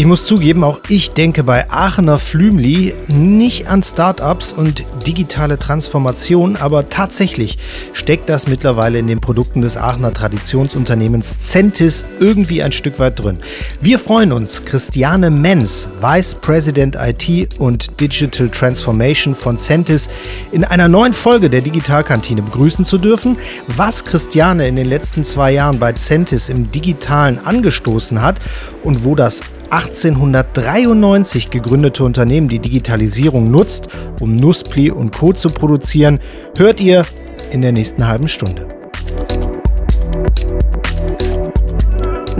Ich muss zugeben, auch ich denke bei Aachener Flümli nicht an Startups und digitale Transformation, aber tatsächlich steckt das mittlerweile in den Produkten des Aachener Traditionsunternehmens Centis irgendwie ein Stück weit drin. Wir freuen uns, Christiane Menz, Vice President IT und Digital Transformation von Centis, in einer neuen Folge der Digitalkantine begrüßen zu dürfen. Was Christiane in den letzten zwei Jahren bei Centis im Digitalen angestoßen hat und wo das 1893 gegründete Unternehmen die Digitalisierung nutzt, um Nuspli und Co. zu produzieren, hört ihr in der nächsten halben Stunde.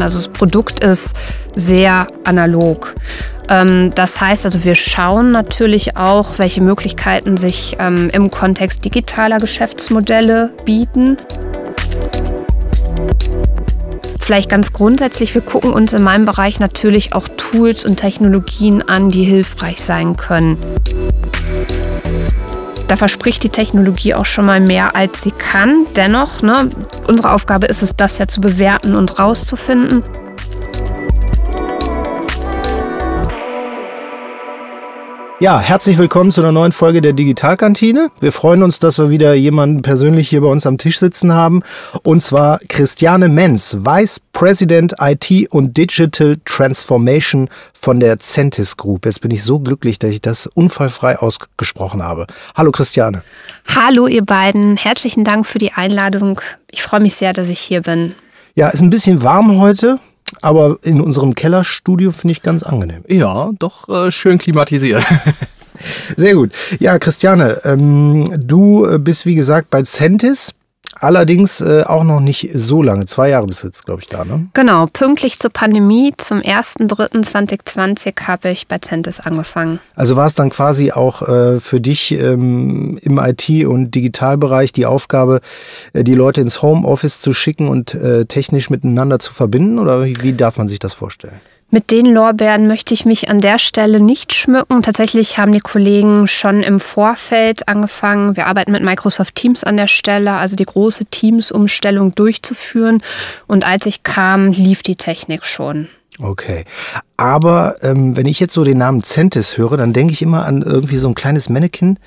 Also das Produkt ist sehr analog. Ähm, das heißt also, wir schauen natürlich auch, welche Möglichkeiten sich ähm, im Kontext digitaler Geschäftsmodelle bieten vielleicht ganz grundsätzlich, wir gucken uns in meinem Bereich natürlich auch Tools und Technologien an, die hilfreich sein können. Da verspricht die Technologie auch schon mal mehr, als sie kann. Dennoch, ne, unsere Aufgabe ist es, das ja zu bewerten und rauszufinden. Ja, herzlich willkommen zu einer neuen Folge der Digitalkantine. Wir freuen uns, dass wir wieder jemanden persönlich hier bei uns am Tisch sitzen haben. Und zwar Christiane Menz, Vice President IT und Digital Transformation von der Centis Group. Jetzt bin ich so glücklich, dass ich das unfallfrei ausgesprochen habe. Hallo Christiane. Hallo ihr beiden. Herzlichen Dank für die Einladung. Ich freue mich sehr, dass ich hier bin. Ja, ist ein bisschen warm heute aber in unserem Kellerstudio finde ich ganz angenehm. Ja, doch äh, schön klimatisiert. Sehr gut. Ja, Christiane, ähm, du bist wie gesagt bei Centis. Allerdings äh, auch noch nicht so lange. Zwei Jahre bist du jetzt, glaube ich, da, ne? Genau, pünktlich zur Pandemie, zum 1.3.2020 habe ich bei Centis angefangen. Also war es dann quasi auch äh, für dich ähm, im IT- und Digitalbereich die Aufgabe, äh, die Leute ins Homeoffice zu schicken und äh, technisch miteinander zu verbinden? Oder wie, wie darf man sich das vorstellen? Mit den Lorbeeren möchte ich mich an der Stelle nicht schmücken. Tatsächlich haben die Kollegen schon im Vorfeld angefangen. Wir arbeiten mit Microsoft Teams an der Stelle, also die große Teams-Umstellung durchzuführen. Und als ich kam, lief die Technik schon. Okay. Aber ähm, wenn ich jetzt so den Namen Centis höre, dann denke ich immer an irgendwie so ein kleines Mannequin,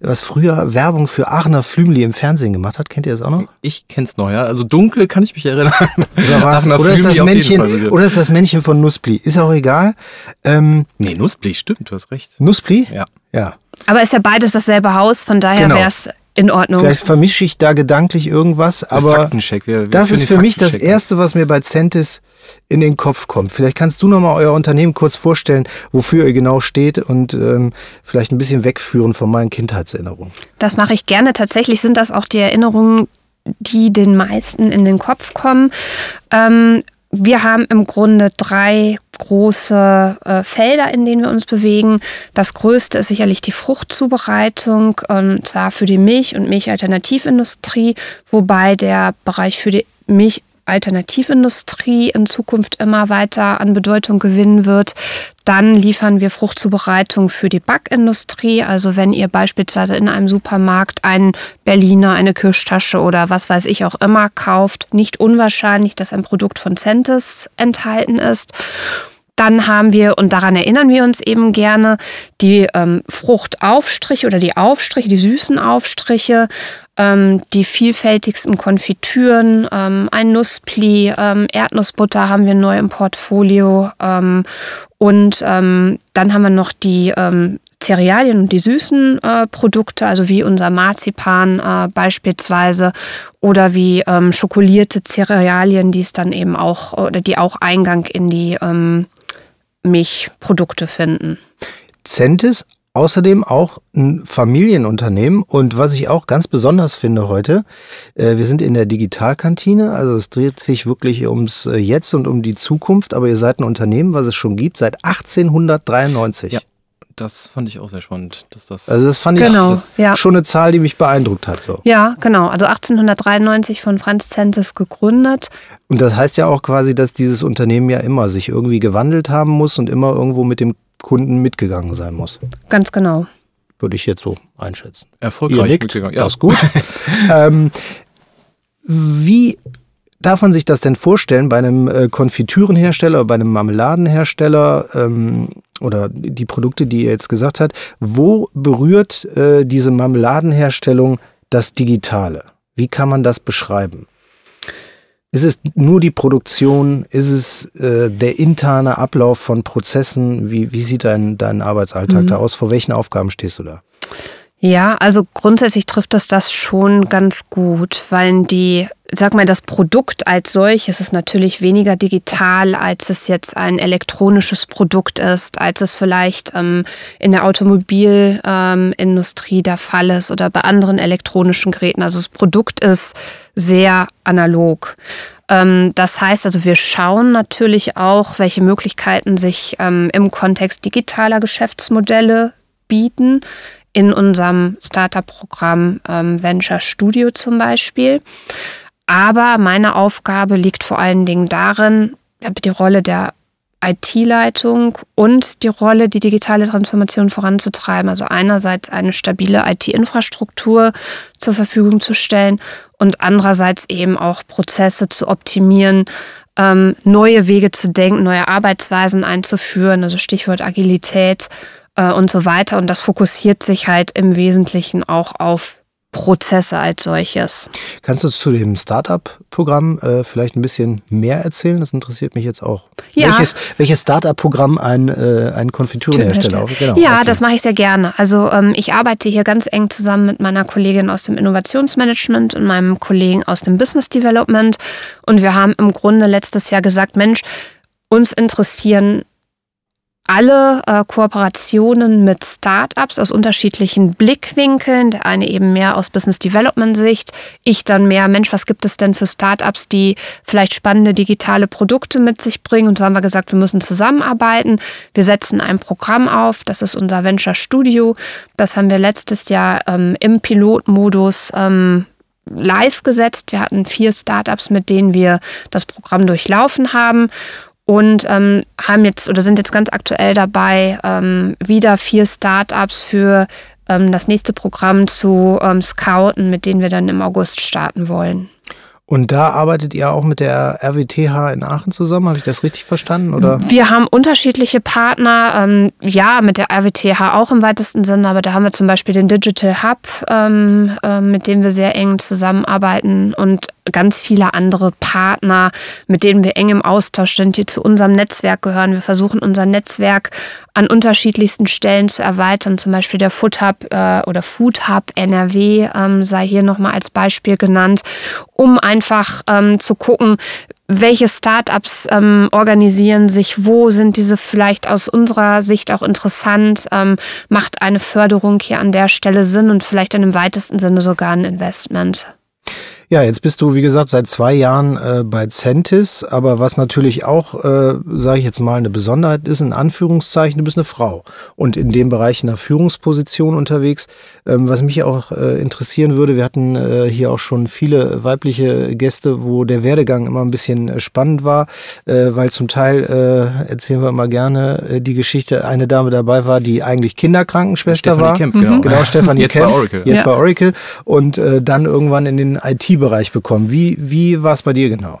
was früher Werbung für Aachener Flümli im Fernsehen gemacht hat. Kennt ihr das auch noch? Ich kenn's noch, ja. Also dunkel kann ich mich erinnern. Oder, was? oder, ist, das Männchen, oder ist das Männchen von Nuspli? Ist auch egal. Ähm, nee, Nuspli, stimmt, du hast recht. Nuspli? Ja. Ja. Aber ist ja beides dasselbe Haus, von daher genau. wäre es in Ordnung. Vielleicht vermische ich da gedanklich irgendwas, aber Faktencheck. Wir, wir das ist für mich das Erste, was mir bei Centis in den Kopf kommt. Vielleicht kannst du nochmal euer Unternehmen kurz vorstellen, wofür ihr genau steht und ähm, vielleicht ein bisschen wegführen von meinen Kindheitserinnerungen. Das mache ich gerne. Tatsächlich sind das auch die Erinnerungen, die den meisten in den Kopf kommen. Ähm, wir haben im Grunde drei große äh, Felder, in denen wir uns bewegen. Das größte ist sicherlich die Fruchtzubereitung, und zwar für die Milch- und Milchalternativindustrie, wobei der Bereich für die Milch Alternativindustrie in Zukunft immer weiter an Bedeutung gewinnen wird. Dann liefern wir Fruchtzubereitung für die Backindustrie. Also wenn ihr beispielsweise in einem Supermarkt einen Berliner, eine Kirschtasche oder was weiß ich auch immer kauft, nicht unwahrscheinlich, dass ein Produkt von Centis enthalten ist. Dann haben wir, und daran erinnern wir uns eben gerne, die ähm, Fruchtaufstriche oder die Aufstriche, die süßen Aufstriche, ähm, die vielfältigsten Konfitüren, ähm, ein Nusspli, ähm, Erdnussbutter haben wir neu im Portfolio ähm, und ähm, dann haben wir noch die ähm, Cerealien und die süßen äh, Produkte, also wie unser Marzipan äh, beispielsweise oder wie ähm, schokolierte Cerealien, die es dann eben auch oder die auch Eingang in die ähm, Milchprodukte finden. Centis außerdem auch ein Familienunternehmen und was ich auch ganz besonders finde heute, äh, wir sind in der Digitalkantine, also es dreht sich wirklich ums äh, Jetzt und um die Zukunft, aber ihr seid ein Unternehmen, was es schon gibt, seit 1893. Ja. Das fand ich auch sehr spannend, dass das. Also das fand genau, ich ja. schon eine Zahl, die mich beeindruckt hat. So. Ja, genau. Also 1893 von Franz Zentes gegründet. Und das heißt ja auch quasi, dass dieses Unternehmen ja immer sich irgendwie gewandelt haben muss und immer irgendwo mit dem Kunden mitgegangen sein muss. Ganz genau. Würde ich jetzt so einschätzen. Erfolgreich mitgegangen. Ja. Das ist gut. ähm, wie darf man sich das denn vorstellen bei einem äh, Konfitürenhersteller, bei einem Marmeladenhersteller ähm, oder die Produkte, die ihr jetzt gesagt habt, wo berührt äh, diese Marmeladenherstellung das Digitale? Wie kann man das beschreiben? Ist es nur die Produktion? Ist es äh, der interne Ablauf von Prozessen? Wie, wie sieht dein, dein Arbeitsalltag mhm. da aus? Vor welchen Aufgaben stehst du da? Ja, also grundsätzlich trifft es das schon ganz gut, weil die, sag mal, das Produkt als solches ist natürlich weniger digital, als es jetzt ein elektronisches Produkt ist, als es vielleicht ähm, in der Automobilindustrie ähm, der Fall ist oder bei anderen elektronischen Geräten. Also das Produkt ist sehr analog. Ähm, das heißt also, wir schauen natürlich auch, welche Möglichkeiten sich ähm, im Kontext digitaler Geschäftsmodelle bieten in unserem Startup-Programm ähm, Venture Studio zum Beispiel. Aber meine Aufgabe liegt vor allen Dingen darin, die Rolle der IT-Leitung und die Rolle, die digitale Transformation voranzutreiben. Also einerseits eine stabile IT-Infrastruktur zur Verfügung zu stellen und andererseits eben auch Prozesse zu optimieren, ähm, neue Wege zu denken, neue Arbeitsweisen einzuführen, also Stichwort Agilität äh, und so weiter. Und das fokussiert sich halt im Wesentlichen auch auf Prozesse als solches. Kannst du zu dem Startup-Programm äh, vielleicht ein bisschen mehr erzählen? Das interessiert mich jetzt auch. Ja. Welches, welches Startup-Programm ein, äh, ein Konfiturenhersteller auf? Genau, ja, das mache ich sehr gerne. Also ähm, ich arbeite hier ganz eng zusammen mit meiner Kollegin aus dem Innovationsmanagement und meinem Kollegen aus dem Business Development. Und wir haben im Grunde letztes Jahr gesagt, Mensch, uns interessieren alle äh, Kooperationen mit Startups aus unterschiedlichen Blickwinkeln. Der eine eben mehr aus Business Development Sicht, ich dann mehr, Mensch, was gibt es denn für Startups, die vielleicht spannende digitale Produkte mit sich bringen? Und so haben wir gesagt, wir müssen zusammenarbeiten. Wir setzen ein Programm auf, das ist unser Venture Studio. Das haben wir letztes Jahr ähm, im Pilotmodus ähm, live gesetzt. Wir hatten vier Startups, mit denen wir das Programm durchlaufen haben und ähm, haben jetzt oder sind jetzt ganz aktuell dabei, ähm, wieder vier Startups für ähm, das nächste Programm zu ähm, scouten, mit denen wir dann im August starten wollen. Und da arbeitet ihr auch mit der RWTH in Aachen zusammen, habe ich das richtig verstanden? Oder? Wir haben unterschiedliche Partner, ähm, ja, mit der RWTH auch im weitesten Sinne, aber da haben wir zum Beispiel den Digital Hub, ähm, äh, mit dem wir sehr eng zusammenarbeiten und ganz viele andere Partner, mit denen wir eng im Austausch sind, die zu unserem Netzwerk gehören. Wir versuchen unser Netzwerk an unterschiedlichsten Stellen zu erweitern. Zum Beispiel der Food Hub äh, oder Food Hub NRW ähm, sei hier nochmal als Beispiel genannt, um einfach ähm, zu gucken, welche Startups ähm, organisieren sich, wo sind diese vielleicht aus unserer Sicht auch interessant, ähm, macht eine Förderung hier an der Stelle Sinn und vielleicht in dem weitesten Sinne sogar ein Investment. Ja, jetzt bist du, wie gesagt, seit zwei Jahren äh, bei Centis, aber was natürlich auch, äh, sage ich jetzt mal, eine Besonderheit ist, in Anführungszeichen, du bist eine Frau und in dem Bereich in einer Führungsposition unterwegs. Ähm, was mich auch äh, interessieren würde, wir hatten äh, hier auch schon viele weibliche Gäste, wo der Werdegang immer ein bisschen äh, spannend war, äh, weil zum Teil, äh, erzählen wir immer gerne, äh, die Geschichte, eine Dame dabei war, die eigentlich Kinderkrankenschwester Stefanie war. Kemp, genau. Genau, Stefanie Jetzt Kemp. bei Oracle. Jetzt Ja. bei Oracle und äh, dann irgendwann in den IT-Bereich bekommen. Wie, wie war es bei dir genau?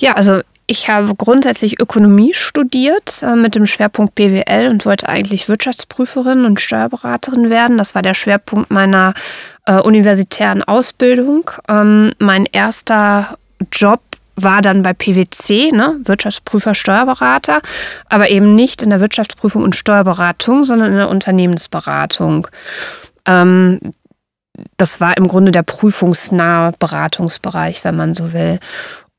Ja, also ich habe grundsätzlich Ökonomie studiert äh, mit dem Schwerpunkt BWL und wollte eigentlich Wirtschaftsprüferin und Steuerberaterin werden. Das war der Schwerpunkt meiner äh, universitären Ausbildung. Ähm, mein erster Job war dann bei PwC, ne, Wirtschaftsprüfer, Steuerberater, aber eben nicht in der Wirtschaftsprüfung und Steuerberatung, sondern in der Unternehmensberatung. Ähm, das war im Grunde der prüfungsnahe Beratungsbereich, wenn man so will.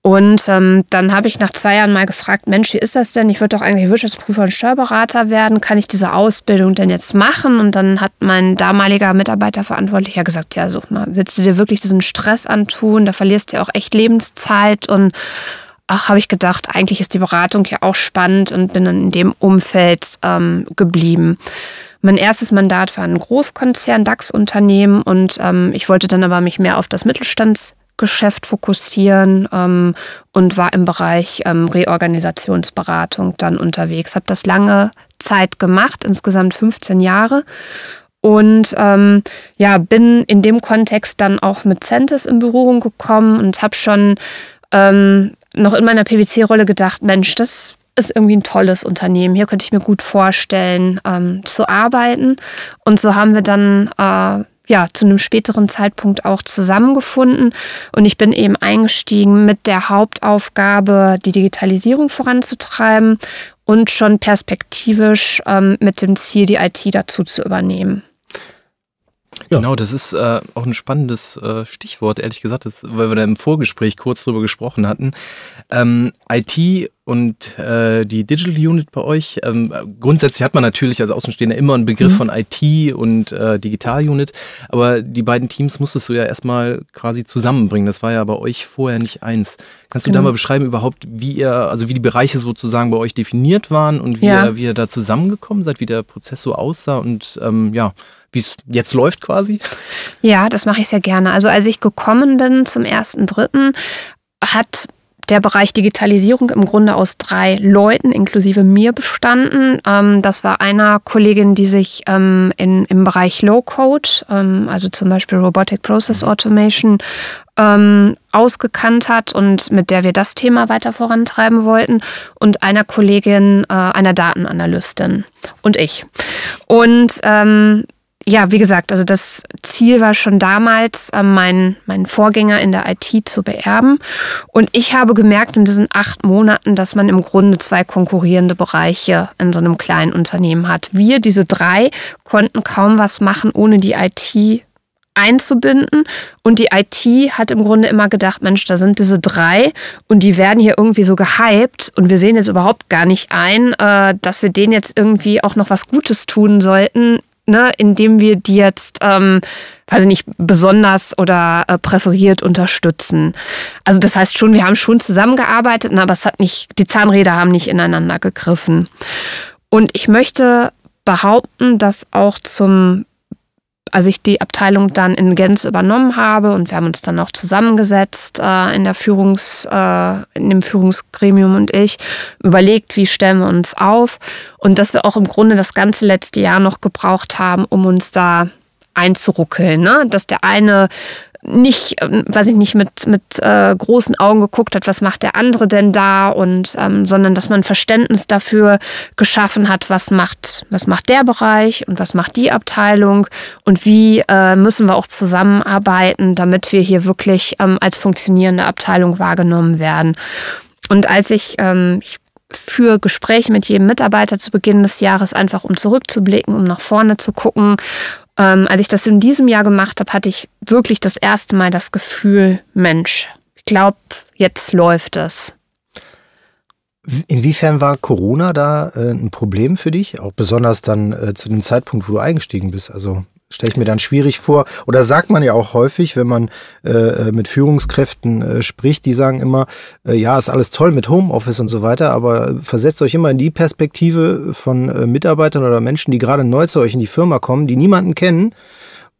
Und ähm, dann habe ich nach zwei Jahren mal gefragt, Mensch, wie ist das denn? Ich würde doch eigentlich Wirtschaftsprüfer und Steuerberater werden. Kann ich diese Ausbildung denn jetzt machen? Und dann hat mein damaliger Mitarbeiterverantwortlicher gesagt, ja, such mal, willst du dir wirklich diesen Stress antun? Da verlierst du ja auch echt Lebenszeit. Und ach, habe ich gedacht, eigentlich ist die Beratung ja auch spannend und bin dann in dem Umfeld ähm, geblieben. Mein erstes Mandat war ein Großkonzern, DAX-Unternehmen und ähm, ich wollte dann aber mich mehr auf das Mittelstandsgeschäft fokussieren ähm, und war im Bereich ähm, Reorganisationsberatung dann unterwegs. Habe das lange Zeit gemacht, insgesamt 15 Jahre. Und ähm, ja, bin in dem Kontext dann auch mit Centis in Berührung gekommen und habe schon ähm, noch in meiner PwC-Rolle gedacht, Mensch, das ist irgendwie ein tolles Unternehmen. Hier könnte ich mir gut vorstellen, ähm, zu arbeiten. Und so haben wir dann äh, ja zu einem späteren Zeitpunkt auch zusammengefunden. Und ich bin eben eingestiegen mit der Hauptaufgabe, die Digitalisierung voranzutreiben und schon perspektivisch ähm, mit dem Ziel, die IT dazu zu übernehmen. Genau, das ist äh, auch ein spannendes äh, Stichwort, ehrlich gesagt, das, weil wir da im Vorgespräch kurz drüber gesprochen hatten. Ähm, IT und äh, die Digital Unit bei euch, ähm, grundsätzlich hat man natürlich als Außenstehender immer einen Begriff mhm. von IT und äh, Digital Unit, aber die beiden Teams musstest du ja erstmal quasi zusammenbringen. Das war ja bei euch vorher nicht eins. Kannst du genau. da mal beschreiben überhaupt, wie ihr, also wie die Bereiche sozusagen bei euch definiert waren und wie, ja. ihr, wie ihr da zusammengekommen seid, wie der Prozess so aussah und ähm, ja, wie es jetzt läuft quasi? Ja, das mache ich sehr gerne. Also als ich gekommen bin zum ersten Dritten, hat der Bereich Digitalisierung im Grunde aus drei Leuten inklusive mir bestanden. Ähm, das war einer Kollegin, die sich ähm, in, im Bereich Low-Code, ähm, also zum Beispiel Robotic Process mhm. Automation, ausgekannt hat und mit der wir das Thema weiter vorantreiben wollten. Und einer Kollegin, äh, einer Datenanalystin und ich. Und ähm, ja, wie gesagt, also das Ziel war schon damals, äh, meinen, meinen Vorgänger in der IT zu beerben. Und ich habe gemerkt in diesen acht Monaten, dass man im Grunde zwei konkurrierende Bereiche in so einem kleinen Unternehmen hat. Wir, diese drei, konnten kaum was machen, ohne die IT einzubinden. Und die IT hat im Grunde immer gedacht, Mensch, da sind diese drei und die werden hier irgendwie so gehypt und wir sehen jetzt überhaupt gar nicht ein, äh, dass wir denen jetzt irgendwie auch noch was Gutes tun sollten, ne, indem wir die jetzt, ähm, weiß ich nicht, besonders oder äh, präferiert unterstützen. Also das heißt schon, wir haben schon zusammengearbeitet, ne, aber es hat nicht, die Zahnräder haben nicht ineinander gegriffen. Und ich möchte behaupten, dass auch zum als ich die Abteilung dann in Gänze übernommen habe und wir haben uns dann auch zusammengesetzt äh, in der Führungs, äh, in dem Führungsgremium und ich, überlegt, wie stellen wir uns auf und dass wir auch im Grunde das ganze letzte Jahr noch gebraucht haben, um uns da einzuruckeln. Ne? Dass der eine nicht, weiß ich nicht, mit, mit äh, großen Augen geguckt hat, was macht der andere denn da und ähm, sondern dass man Verständnis dafür geschaffen hat, was macht, was macht der Bereich und was macht die Abteilung und wie äh, müssen wir auch zusammenarbeiten, damit wir hier wirklich ähm, als funktionierende Abteilung wahrgenommen werden. Und als ich, ähm, ich für Gespräche mit jedem Mitarbeiter zu Beginn des Jahres, einfach um zurückzublicken, um nach vorne zu gucken ähm, als ich das in diesem Jahr gemacht habe, hatte ich wirklich das erste Mal das Gefühl, Mensch, ich glaube, jetzt läuft es. Inwiefern war Corona da äh, ein Problem für dich? Auch besonders dann äh, zu dem Zeitpunkt, wo du eingestiegen bist. Also stelle ich mir dann schwierig vor. Oder sagt man ja auch häufig, wenn man äh, äh, mit Führungskräften äh, spricht, die sagen immer, äh, ja, ist alles toll mit Homeoffice und so weiter, aber versetzt euch immer in die Perspektive von äh, Mitarbeitern oder Menschen, die gerade neu zu euch in die Firma kommen, die niemanden kennen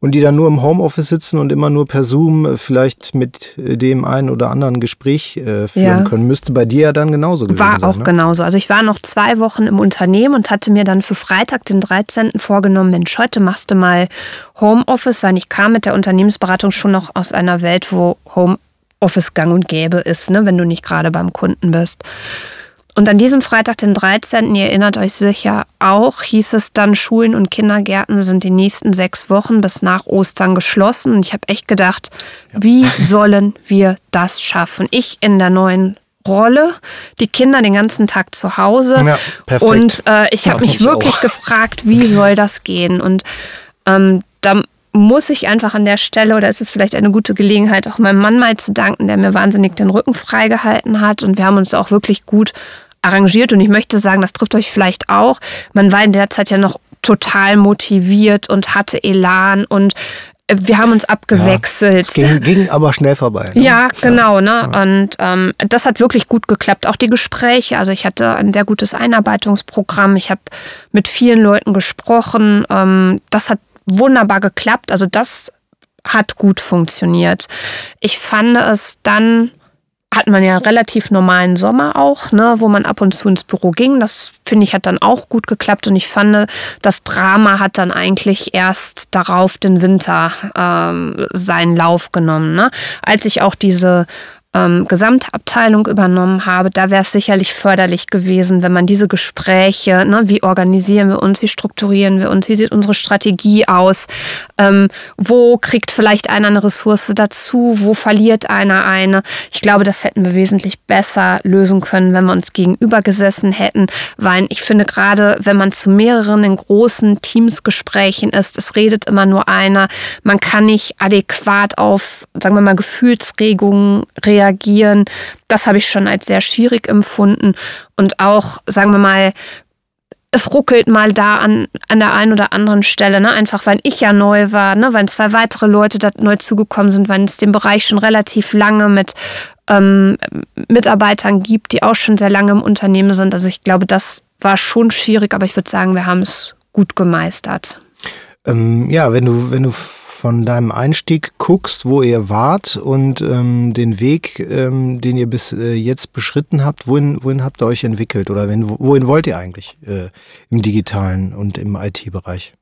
und die dann nur im Homeoffice sitzen und immer nur per Zoom äh, vielleicht mit äh, dem einen oder anderen Gespräch äh, führen ja. können. Müsste bei dir ja dann genauso gewesen war sein. War auch ne? genauso. Also ich war noch zwei Wochen im Unternehmen und hatte mir dann für Freitag, den 13. vorgenommen, Mensch, heute machst du mal Homeoffice, weil ich kam mit der Unternehmensberatung schon noch aus einer Welt, wo Homeoffice gang und gäbe ist, ne, wenn du nicht gerade beim Kunden bist. Und an diesem Freitag, den 13., ihr erinnert euch sicher auch, hieß es dann, Schulen und Kindergärten sind die nächsten sechs Wochen bis nach Ostern geschlossen. Und ich habe echt gedacht, ja. wie sollen wir das schaffen? Ich in der neuen Rolle, die Kinder den ganzen Tag zu Hause. Ja, perfekt. Und äh, ich habe mich wirklich auch. gefragt, wie soll das gehen? Und ähm, da muss ich einfach an der Stelle, oder ist es vielleicht eine gute Gelegenheit, auch meinem Mann mal zu danken, der mir wahnsinnig den Rücken freigehalten hat. Und wir haben uns auch wirklich gut arrangiert und ich möchte sagen, das trifft euch vielleicht auch. Man war in der Zeit ja noch total motiviert und hatte Elan und äh, wir haben uns abgewechselt. Ja, ging, ging, aber schnell vorbei. Ne? Ja, genau. Ne? Ja. Und ähm, das hat wirklich gut geklappt. Auch die Gespräche. Also ich hatte ein sehr gutes Einarbeitungsprogramm. Ich habe mit vielen Leuten gesprochen. Ähm, das hat wunderbar geklappt. Also das hat gut funktioniert. Ich fand es dann hat man ja einen relativ normalen Sommer auch, ne, wo man ab und zu ins Büro ging. Das finde ich hat dann auch gut geklappt und ich fand, das Drama hat dann eigentlich erst darauf den Winter ähm, seinen Lauf genommen. Ne? Als ich auch diese ähm, Gesamtabteilung übernommen habe, da wäre es sicherlich förderlich gewesen, wenn man diese Gespräche, ne, wie organisieren wir uns, wie strukturieren wir uns, wie sieht unsere Strategie aus, ähm, wo kriegt vielleicht einer eine Ressource dazu, wo verliert einer eine. Ich glaube, das hätten wir wesentlich besser lösen können, wenn wir uns gegenüber gesessen hätten, weil ich finde gerade, wenn man zu mehreren in großen Teamsgesprächen ist, es redet immer nur einer, man kann nicht adäquat auf, sagen wir mal, Gefühlsregungen reagieren. Das habe ich schon als sehr schwierig empfunden. Und auch, sagen wir mal, es ruckelt mal da an, an der einen oder anderen Stelle, ne? einfach weil ich ja neu war, ne? weil zwei weitere Leute da neu zugekommen sind, weil es den Bereich schon relativ lange mit ähm, Mitarbeitern gibt, die auch schon sehr lange im Unternehmen sind. Also ich glaube, das war schon schwierig, aber ich würde sagen, wir haben es gut gemeistert. Ähm, ja, wenn du, wenn du von deinem Einstieg guckst, wo ihr wart und ähm, den Weg, ähm, den ihr bis äh, jetzt beschritten habt, wohin, wohin habt ihr euch entwickelt oder wenn, wohin wollt ihr eigentlich äh, im digitalen und im IT-Bereich?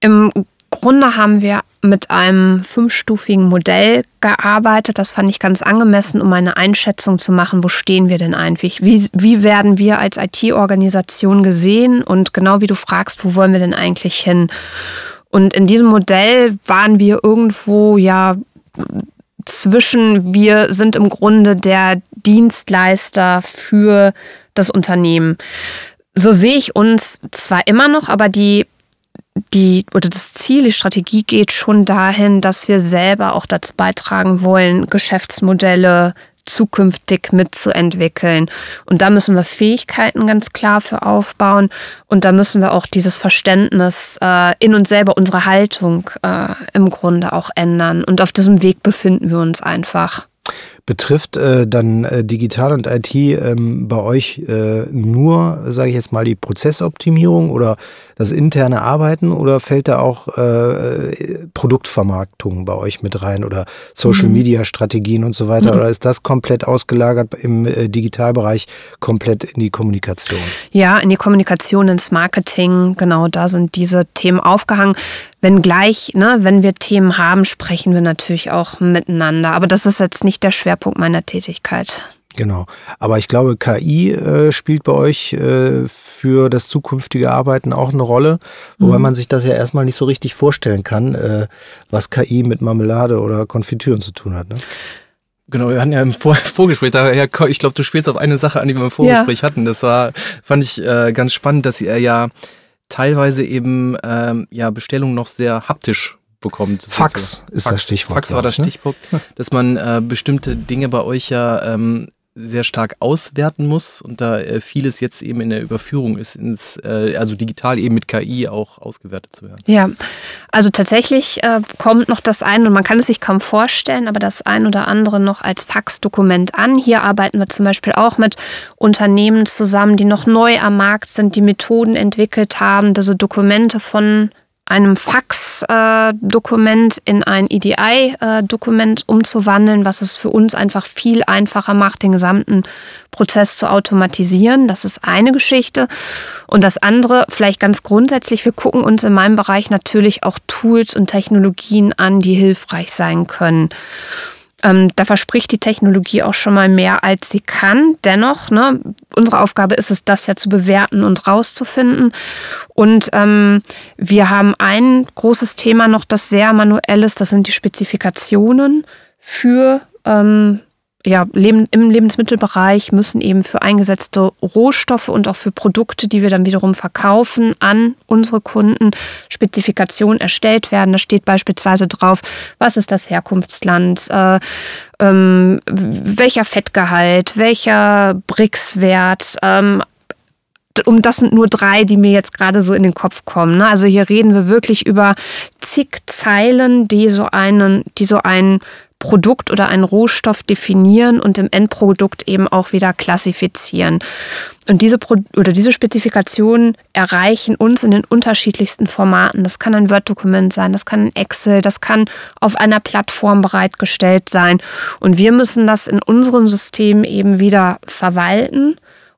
Im Grunde haben wir mit einem fünfstufigen Modell gearbeitet. Das fand ich ganz angemessen, um eine Einschätzung zu machen, wo stehen wir denn eigentlich? Wie, wie werden wir als IT-Organisation gesehen? Und genau wie du fragst, wo wollen wir denn eigentlich hin? Und in diesem Modell waren wir irgendwo ja zwischen, wir sind im Grunde der Dienstleister für das Unternehmen. So sehe ich uns zwar immer noch, aber die die oder das Ziel, die Strategie geht schon dahin, dass wir selber auch dazu beitragen wollen, Geschäftsmodelle zukünftig mitzuentwickeln. Und da müssen wir Fähigkeiten ganz klar für aufbauen. Und da müssen wir auch dieses Verständnis äh, in uns selber, unsere Haltung äh, im Grunde auch ändern. Und auf diesem Weg befinden wir uns einfach. Betrifft äh, dann äh, Digital und IT ähm, bei euch äh, nur, sage ich jetzt mal, die Prozessoptimierung oder das interne Arbeiten oder fällt da auch äh, Produktvermarktung bei euch mit rein oder Social Media Strategien und so weiter? Mhm. Oder ist das komplett ausgelagert im äh, Digitalbereich komplett in die Kommunikation? Ja, in die Kommunikation, ins Marketing, genau, da sind diese Themen aufgehangen. Wenngleich, ne, wenn wir Themen haben, sprechen wir natürlich auch miteinander. Aber das ist jetzt nicht der Schwerpunkt meiner Tätigkeit. Genau. Aber ich glaube, KI äh, spielt bei euch äh, für das zukünftige Arbeiten auch eine Rolle, wobei mhm. man sich das ja erstmal nicht so richtig vorstellen kann, äh, was KI mit Marmelade oder Konfitüren zu tun hat. Ne? Genau, wir hatten ja im Vor Vorgespräch, daher, ich glaube, du spielst auf eine Sache an, die wir im Vorgespräch ja. hatten. Das war, fand ich äh, ganz spannend, dass ihr ja teilweise eben ähm, ja Bestellungen noch sehr haptisch bekommt. Fax ist Fax, das Stichwort. Fax war das ne? Stichwort, dass man äh, bestimmte Dinge bei euch ja ähm, sehr stark auswerten muss und da äh, vieles jetzt eben in der Überführung ist, ins, äh, also digital eben mit KI auch ausgewertet zu werden. Ja, also tatsächlich äh, kommt noch das ein, und man kann es sich kaum vorstellen, aber das ein oder andere noch als Faxdokument an. Hier arbeiten wir zum Beispiel auch mit Unternehmen zusammen, die noch neu am Markt sind, die Methoden entwickelt haben, diese Dokumente von einem Fax-Dokument in ein EDI-Dokument umzuwandeln, was es für uns einfach viel einfacher macht, den gesamten Prozess zu automatisieren. Das ist eine Geschichte. Und das andere, vielleicht ganz grundsätzlich, wir gucken uns in meinem Bereich natürlich auch Tools und Technologien an, die hilfreich sein können. Ähm, da verspricht die Technologie auch schon mal mehr, als sie kann. Dennoch, ne, unsere Aufgabe ist es, das ja zu bewerten und rauszufinden. Und ähm, wir haben ein großes Thema noch, das sehr manuell ist, das sind die Spezifikationen für ähm, ja, Leben, im Lebensmittelbereich müssen eben für eingesetzte Rohstoffe und auch für Produkte, die wir dann wiederum verkaufen, an unsere Kunden Spezifikationen erstellt werden. Da steht beispielsweise drauf, was ist das Herkunftsland, äh, ähm, welcher Fettgehalt, welcher BRICS-Wert, ähm, um das sind nur drei, die mir jetzt gerade so in den Kopf kommen. Ne? Also hier reden wir wirklich über zig Zeilen, die so einen, die so einen Produkt oder einen Rohstoff definieren und im Endprodukt eben auch wieder klassifizieren. Und diese Pro oder diese Spezifikationen erreichen uns in den unterschiedlichsten Formaten. Das kann ein Word-Dokument sein, das kann ein Excel, das kann auf einer Plattform bereitgestellt sein. Und wir müssen das in unserem System eben wieder verwalten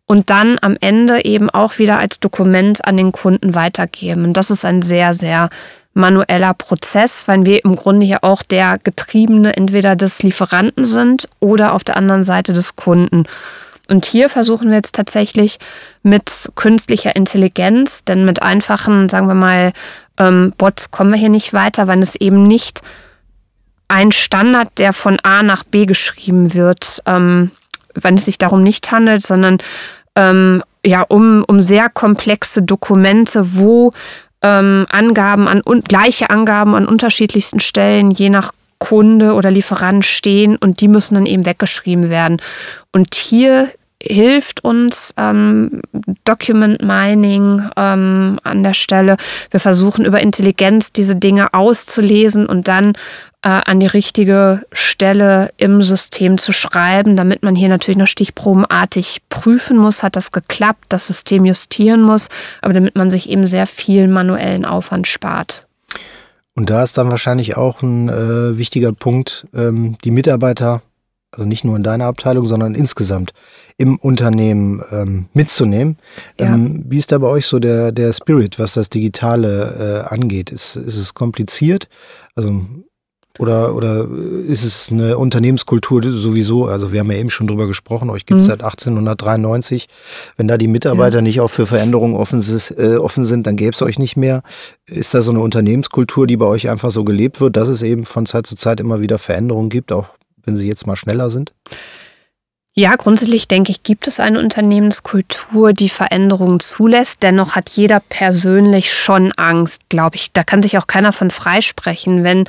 und dann am Ende eben auch wieder als Dokument an den Kunden weitergeben. Und das ist ein sehr, sehr manueller Prozess, weil wir im Grunde ja auch der Getriebene entweder des Lieferanten sind oder auf der anderen Seite des Kunden. Und hier versuchen wir jetzt tatsächlich mit künstlicher Intelligenz, denn mit einfachen, sagen wir mal, ähm, Bots kommen wir hier nicht weiter, weil es eben nicht ein Standard, der von A nach B geschrieben wird, ähm, wenn es sich darum nicht handelt, sondern ähm, ja, um, um sehr komplexe Dokumente, wo ähm, Angaben an gleiche Angaben an unterschiedlichsten Stellen je nach Kunde oder Lieferant stehen und die müssen dann eben weggeschrieben werden. Und hier hilft uns ähm, Document Mining ähm, an der Stelle. Wir versuchen über Intelligenz diese Dinge auszulesen und dann an die richtige Stelle im System zu schreiben, damit man hier natürlich noch stichprobenartig prüfen muss, hat das geklappt, das System justieren muss, aber damit man sich eben sehr viel manuellen Aufwand spart. Und da ist dann wahrscheinlich auch ein äh, wichtiger Punkt, ähm, die Mitarbeiter, also nicht nur in deiner Abteilung, sondern insgesamt im Unternehmen ähm, mitzunehmen. Ja. Ähm, wie ist da bei euch so der, der Spirit, was das Digitale äh, angeht? Ist, ist es kompliziert? Also oder, oder ist es eine Unternehmenskultur sowieso? Also wir haben ja eben schon drüber gesprochen, euch gibt es mhm. seit 1893. Wenn da die Mitarbeiter ja. nicht auch für Veränderungen offen, äh, offen sind, dann gäbe es euch nicht mehr. Ist da so eine Unternehmenskultur, die bei euch einfach so gelebt wird, dass es eben von Zeit zu Zeit immer wieder Veränderungen gibt, auch wenn sie jetzt mal schneller sind? Ja, grundsätzlich denke ich, gibt es eine Unternehmenskultur, die Veränderungen zulässt. Dennoch hat jeder persönlich schon Angst, glaube ich. Da kann sich auch keiner von freisprechen, wenn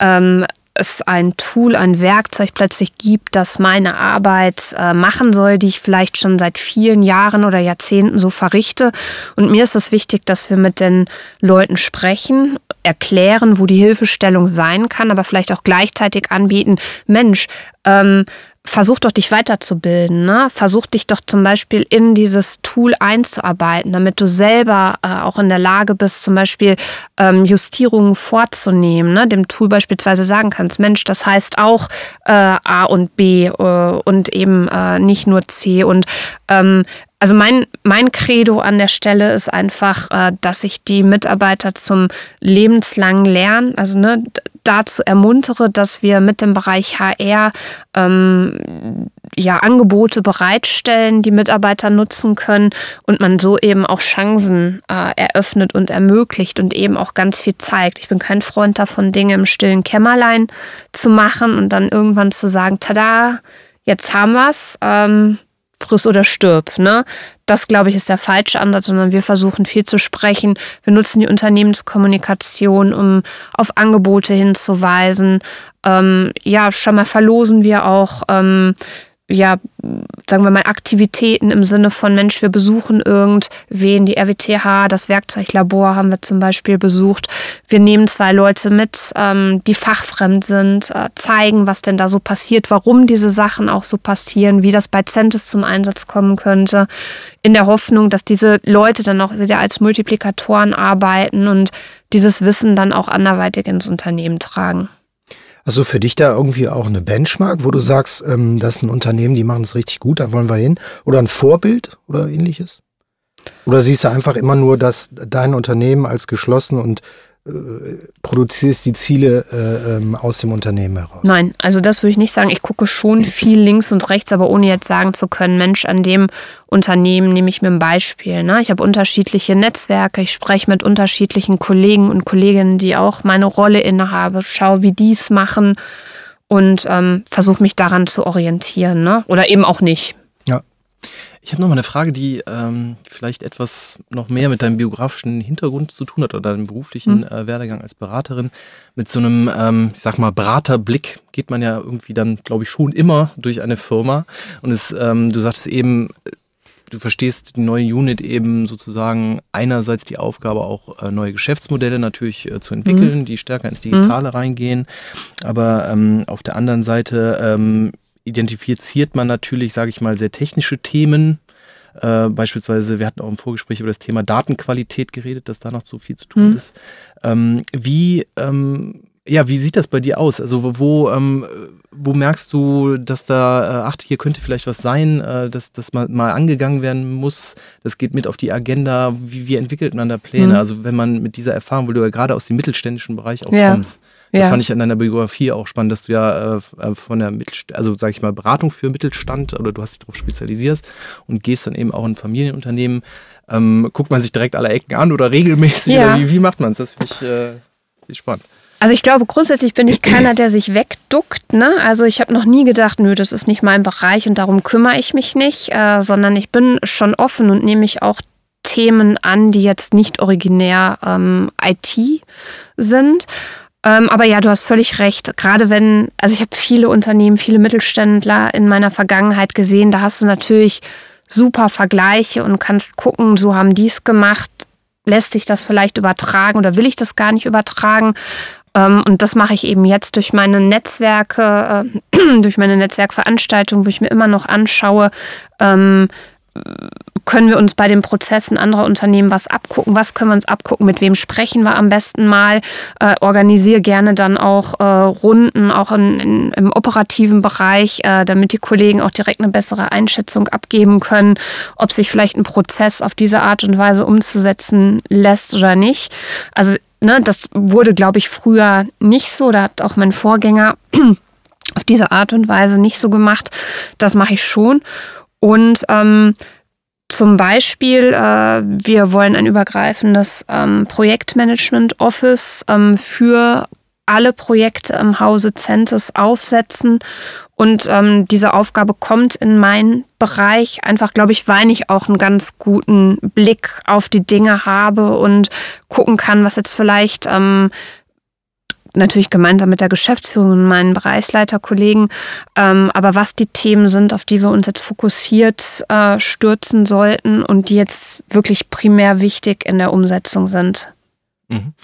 ähm, es ein Tool, ein Werkzeug plötzlich gibt, das meine Arbeit äh, machen soll, die ich vielleicht schon seit vielen Jahren oder Jahrzehnten so verrichte. Und mir ist es wichtig, dass wir mit den Leuten sprechen, erklären, wo die Hilfestellung sein kann, aber vielleicht auch gleichzeitig anbieten, Mensch, ähm, versuch doch dich weiterzubilden. Ne? Versuch dich doch zum Beispiel in dieses Tool einzuarbeiten, damit du selber äh, auch in der Lage bist, zum Beispiel ähm, Justierungen vorzunehmen. Ne? Dem Tool beispielsweise sagen kannst, Mensch, das heißt auch äh, A und B äh, und eben äh, nicht nur C. Und ähm, also mein, mein Credo an der Stelle ist einfach, äh, dass ich die Mitarbeiter zum lebenslangen Lernen, also ne, dazu ermuntere, dass wir mit dem Bereich HR ähm, ja, Angebote bereitstellen, die Mitarbeiter nutzen können und man so eben auch Chancen äh, eröffnet und ermöglicht und eben auch ganz viel zeigt. Ich bin kein Freund davon, Dinge im stillen Kämmerlein zu machen und dann irgendwann zu sagen, tada, jetzt haben wir's. Ähm, friss oder stirb. Ne? Das, glaube ich, ist der falsche Ansatz, sondern wir versuchen viel zu sprechen. Wir nutzen die Unternehmenskommunikation, um auf Angebote hinzuweisen. Ähm, ja, schon mal verlosen wir auch ähm, ja, sagen wir mal, Aktivitäten im Sinne von Mensch, wir besuchen irgendwen, die RWTH, das Werkzeuglabor haben wir zum Beispiel besucht. Wir nehmen zwei Leute mit, ähm, die fachfremd sind, äh, zeigen, was denn da so passiert, warum diese Sachen auch so passieren, wie das bei Centis zum Einsatz kommen könnte, in der Hoffnung, dass diese Leute dann auch wieder als Multiplikatoren arbeiten und dieses Wissen dann auch anderweitig ins Unternehmen tragen. Also für dich da irgendwie auch eine Benchmark, wo du sagst, ähm, das ist ein Unternehmen, die machen es richtig gut, da wollen wir hin? Oder ein Vorbild oder ähnliches? Oder siehst du einfach immer nur, dass dein Unternehmen als geschlossen und produzierst die Ziele äh, ähm, aus dem Unternehmen heraus? Nein, also das würde ich nicht sagen. Ich gucke schon viel links und rechts, aber ohne jetzt sagen zu können, Mensch, an dem Unternehmen nehme ich mir ein Beispiel. Ne? Ich habe unterschiedliche Netzwerke, ich spreche mit unterschiedlichen Kollegen und Kolleginnen, die auch meine Rolle innehabe, schaue, wie die es machen und ähm, versuche mich daran zu orientieren. Ne? Oder eben auch nicht. Ich habe noch mal eine Frage, die ähm, vielleicht etwas noch mehr mit deinem biografischen Hintergrund zu tun hat oder deinem beruflichen mhm. äh, Werdegang als Beraterin. Mit so einem, ähm, ich sag mal, Beraterblick geht man ja irgendwie dann, glaube ich, schon immer durch eine Firma. Und es, ähm, du sagtest eben, du verstehst die neue Unit eben sozusagen einerseits die Aufgabe auch äh, neue Geschäftsmodelle natürlich äh, zu entwickeln, mhm. die stärker ins Digitale mhm. reingehen, aber ähm, auf der anderen Seite ähm, identifiziert man natürlich, sage ich mal, sehr technische Themen. Äh, beispielsweise, wir hatten auch im Vorgespräch über das Thema Datenqualität geredet, dass da noch so viel zu tun mhm. ist. Ähm, wie ähm, ja, wie sieht das bei dir aus? Also wo, ähm, wo merkst du, dass da, äh, ach, hier könnte vielleicht was sein, äh, dass das mal, mal angegangen werden muss? Das geht mit auf die Agenda. Wie, wie entwickelt man da Pläne? Mhm. Also wenn man mit dieser Erfahrung, wo du ja gerade aus dem mittelständischen Bereich auch ja. kommst, das ja. fand ich an deiner Biografie auch spannend, dass du ja äh, von der Mittelst also sag ich mal, Beratung für Mittelstand oder du hast dich darauf spezialisiert und gehst dann eben auch in Familienunternehmen. Ähm, guckt man sich direkt alle Ecken an oder regelmäßig? Ja. Oder wie, wie macht man es? Das finde ich, äh, spannend. Also ich glaube, grundsätzlich bin ich keiner, der sich wegduckt. Ne? Also ich habe noch nie gedacht, nö, das ist nicht mein Bereich und darum kümmere ich mich nicht, äh, sondern ich bin schon offen und nehme mich auch Themen an, die jetzt nicht originär ähm, IT sind. Ähm, aber ja, du hast völlig recht. Gerade wenn, also ich habe viele Unternehmen, viele Mittelständler in meiner Vergangenheit gesehen, da hast du natürlich super Vergleiche und kannst gucken, so haben die es gemacht. Lässt sich das vielleicht übertragen oder will ich das gar nicht übertragen? Ähm, und das mache ich eben jetzt durch meine Netzwerke, äh, durch meine Netzwerkveranstaltungen, wo ich mir immer noch anschaue, ähm, können wir uns bei den Prozessen anderer Unternehmen was abgucken? Was können wir uns abgucken? Mit wem sprechen wir am besten mal? Äh, organisiere gerne dann auch äh, Runden, auch in, in, im operativen Bereich, äh, damit die Kollegen auch direkt eine bessere Einschätzung abgeben können, ob sich vielleicht ein Prozess auf diese Art und Weise umzusetzen lässt oder nicht. Also ne, das wurde, glaube ich, früher nicht so. Da hat auch mein Vorgänger auf diese Art und Weise nicht so gemacht. Das mache ich schon. Und ähm, zum Beispiel, äh, wir wollen ein übergreifendes ähm, Projektmanagement Office ähm, für alle Projekte im Hause Centis aufsetzen. Und ähm, diese Aufgabe kommt in meinen Bereich, einfach, glaube ich, weil ich auch einen ganz guten Blick auf die Dinge habe und gucken kann, was jetzt vielleicht ähm, natürlich gemeinsam mit der Geschäftsführung und meinen Bereichsleiterkollegen, ähm, aber was die Themen sind, auf die wir uns jetzt fokussiert äh, stürzen sollten und die jetzt wirklich primär wichtig in der Umsetzung sind. Mhm.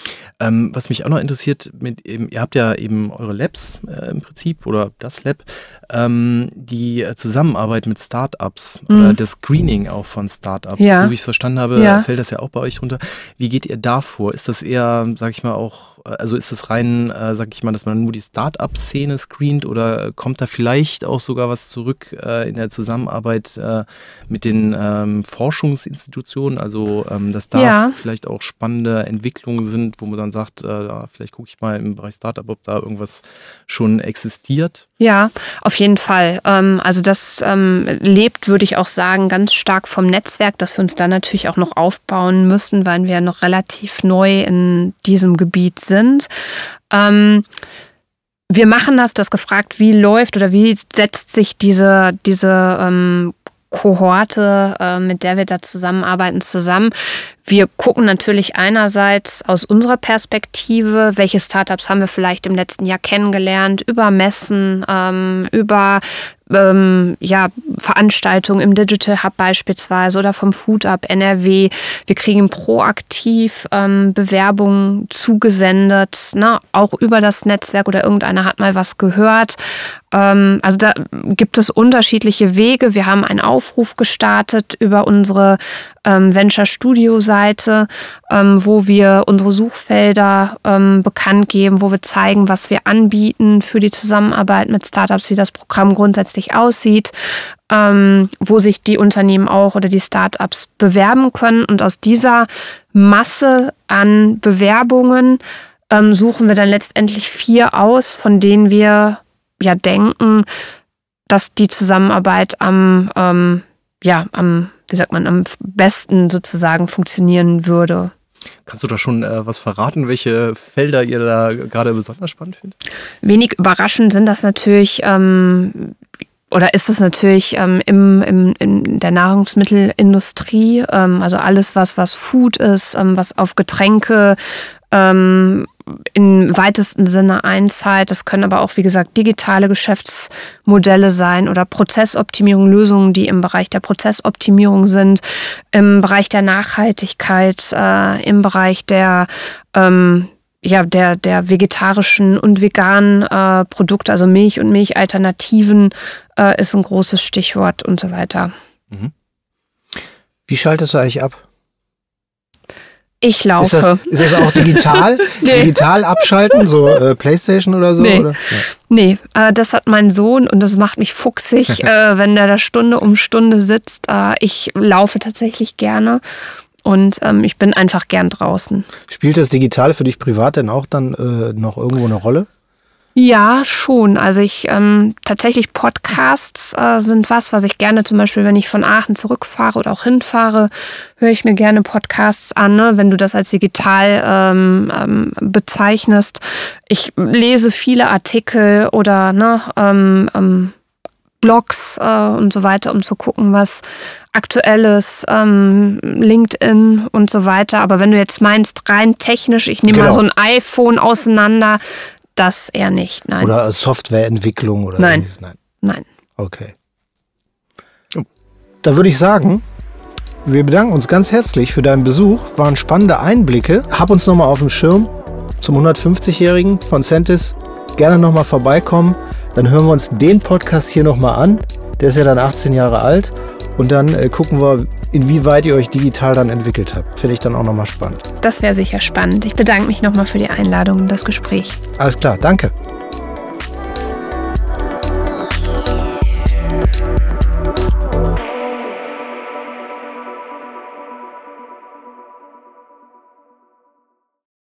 Ähm, was mich auch noch interessiert, mit, eben, ihr habt ja eben eure Labs äh, im Prinzip oder das Lab, ähm, die Zusammenarbeit mit Startups mhm. oder das Screening auch von Startups. Ja. So wie ich es verstanden habe, ja. fällt das ja auch bei euch runter. Wie geht ihr da vor? Ist das eher, sag ich mal, auch also ist das rein, äh, sag ich mal, dass man nur die Start-up-Szene screent oder kommt da vielleicht auch sogar was zurück äh, in der Zusammenarbeit äh, mit den ähm, Forschungsinstitutionen? Also, ähm, dass da ja. vielleicht auch spannende Entwicklungen sind, wo man dann sagt, äh, vielleicht gucke ich mal im Bereich Startup, ob da irgendwas schon existiert? Ja, auf jeden Fall. Ähm, also, das ähm, lebt, würde ich auch sagen, ganz stark vom Netzwerk, dass wir uns da natürlich auch noch aufbauen müssen, weil wir noch relativ neu in diesem Gebiet sind sind. Ähm, wir machen das, du hast gefragt, wie läuft oder wie setzt sich diese, diese ähm, Kohorte, äh, mit der wir da zusammenarbeiten, zusammen. Wir gucken natürlich einerseits aus unserer Perspektive, welche Startups haben wir vielleicht im letzten Jahr kennengelernt, über Messen, ähm, über ähm, ja, Veranstaltungen im Digital Hub beispielsweise oder vom Food Up NRW. Wir kriegen proaktiv ähm, Bewerbungen zugesendet, ne? auch über das Netzwerk oder irgendeiner hat mal was gehört. Ähm, also da gibt es unterschiedliche Wege. Wir haben einen Aufruf gestartet über unsere ähm, Venture Studio Seite, ähm, wo wir unsere Suchfelder ähm, bekannt geben, wo wir zeigen, was wir anbieten für die Zusammenarbeit mit Startups, wie das Programm grundsätzlich aussieht, ähm, wo sich die Unternehmen auch oder die Startups bewerben können. Und aus dieser Masse an Bewerbungen ähm, suchen wir dann letztendlich vier aus, von denen wir ja denken, dass die Zusammenarbeit am, ähm, ja, am wie sagt man, am besten sozusagen funktionieren würde. Kannst du da schon äh, was verraten, welche Felder ihr da gerade besonders spannend findet? Wenig überraschend sind das natürlich, ähm, oder ist das natürlich ähm, im, im, in der Nahrungsmittelindustrie, ähm, also alles, was, was Food ist, ähm, was auf Getränke ähm, im weitesten Sinne einzahlt. Das können aber auch, wie gesagt, digitale Geschäftsmodelle sein oder Prozessoptimierung, Lösungen, die im Bereich der Prozessoptimierung sind, im Bereich der Nachhaltigkeit, äh, im Bereich der ähm, ja, der, der vegetarischen und veganen äh, Produkte, also Milch und Milchalternativen, äh, ist ein großes Stichwort und so weiter. Mhm. Wie schaltest du eigentlich ab? Ich laufe. Ist das, ist das auch digital? nee. Digital abschalten, so äh, Playstation oder so? Nee, oder? nee äh, das hat mein Sohn und das macht mich fuchsig, äh, wenn der da Stunde um Stunde sitzt. Äh, ich laufe tatsächlich gerne und ähm, ich bin einfach gern draußen. Spielt das Digital für dich privat denn auch dann äh, noch irgendwo eine Rolle? Ja, schon. Also ich ähm, tatsächlich Podcasts äh, sind was, was ich gerne zum Beispiel, wenn ich von Aachen zurückfahre oder auch hinfahre, höre ich mir gerne Podcasts an, ne? wenn du das als digital ähm, ähm, bezeichnest. Ich lese viele Artikel oder ne, ähm, ähm, Blogs äh, und so weiter, um zu gucken, was aktuelles, ähm, LinkedIn und so weiter. Aber wenn du jetzt meinst, rein technisch, ich nehme genau. mal so ein iPhone auseinander, das eher nicht, nein. Oder Softwareentwicklung oder Nein. Nein. Nein. Okay. Da würde ich sagen, wir bedanken uns ganz herzlich für deinen Besuch. Waren spannende Einblicke. Hab uns nochmal auf dem Schirm zum 150-Jährigen von Centis. Gerne nochmal vorbeikommen. Dann hören wir uns den Podcast hier nochmal an. Der ist ja dann 18 Jahre alt. Und dann äh, gucken wir, inwieweit ihr euch digital dann entwickelt habt. Finde ich dann auch nochmal spannend. Das wäre sicher spannend. Ich bedanke mich nochmal für die Einladung und das Gespräch. Alles klar, danke.